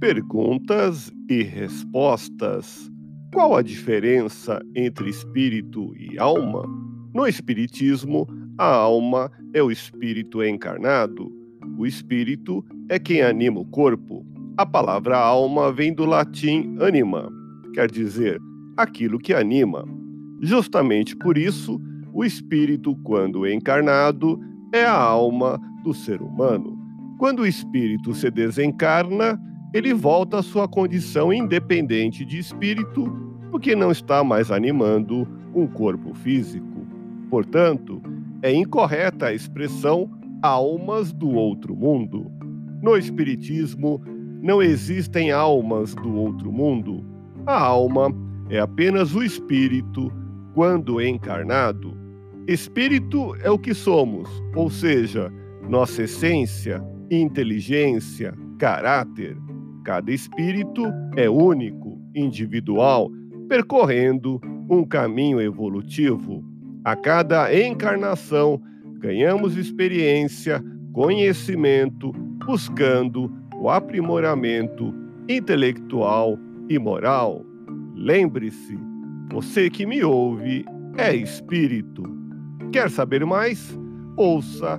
Perguntas e respostas. Qual a diferença entre espírito e alma? No Espiritismo, a alma é o espírito encarnado. O espírito é quem anima o corpo. A palavra alma vem do latim anima, quer dizer aquilo que anima. Justamente por isso, o espírito, quando encarnado, é a alma do ser humano. Quando o espírito se desencarna, ele volta à sua condição independente de espírito, porque não está mais animando um corpo físico. Portanto, é incorreta a expressão almas do outro mundo. No Espiritismo, não existem almas do outro mundo. A alma é apenas o espírito quando encarnado. Espírito é o que somos, ou seja, nossa essência, inteligência, caráter. Cada espírito é único, individual, percorrendo um caminho evolutivo. A cada encarnação, ganhamos experiência, conhecimento, buscando o aprimoramento intelectual e moral. Lembre-se, você que me ouve é espírito. Quer saber mais? Ouça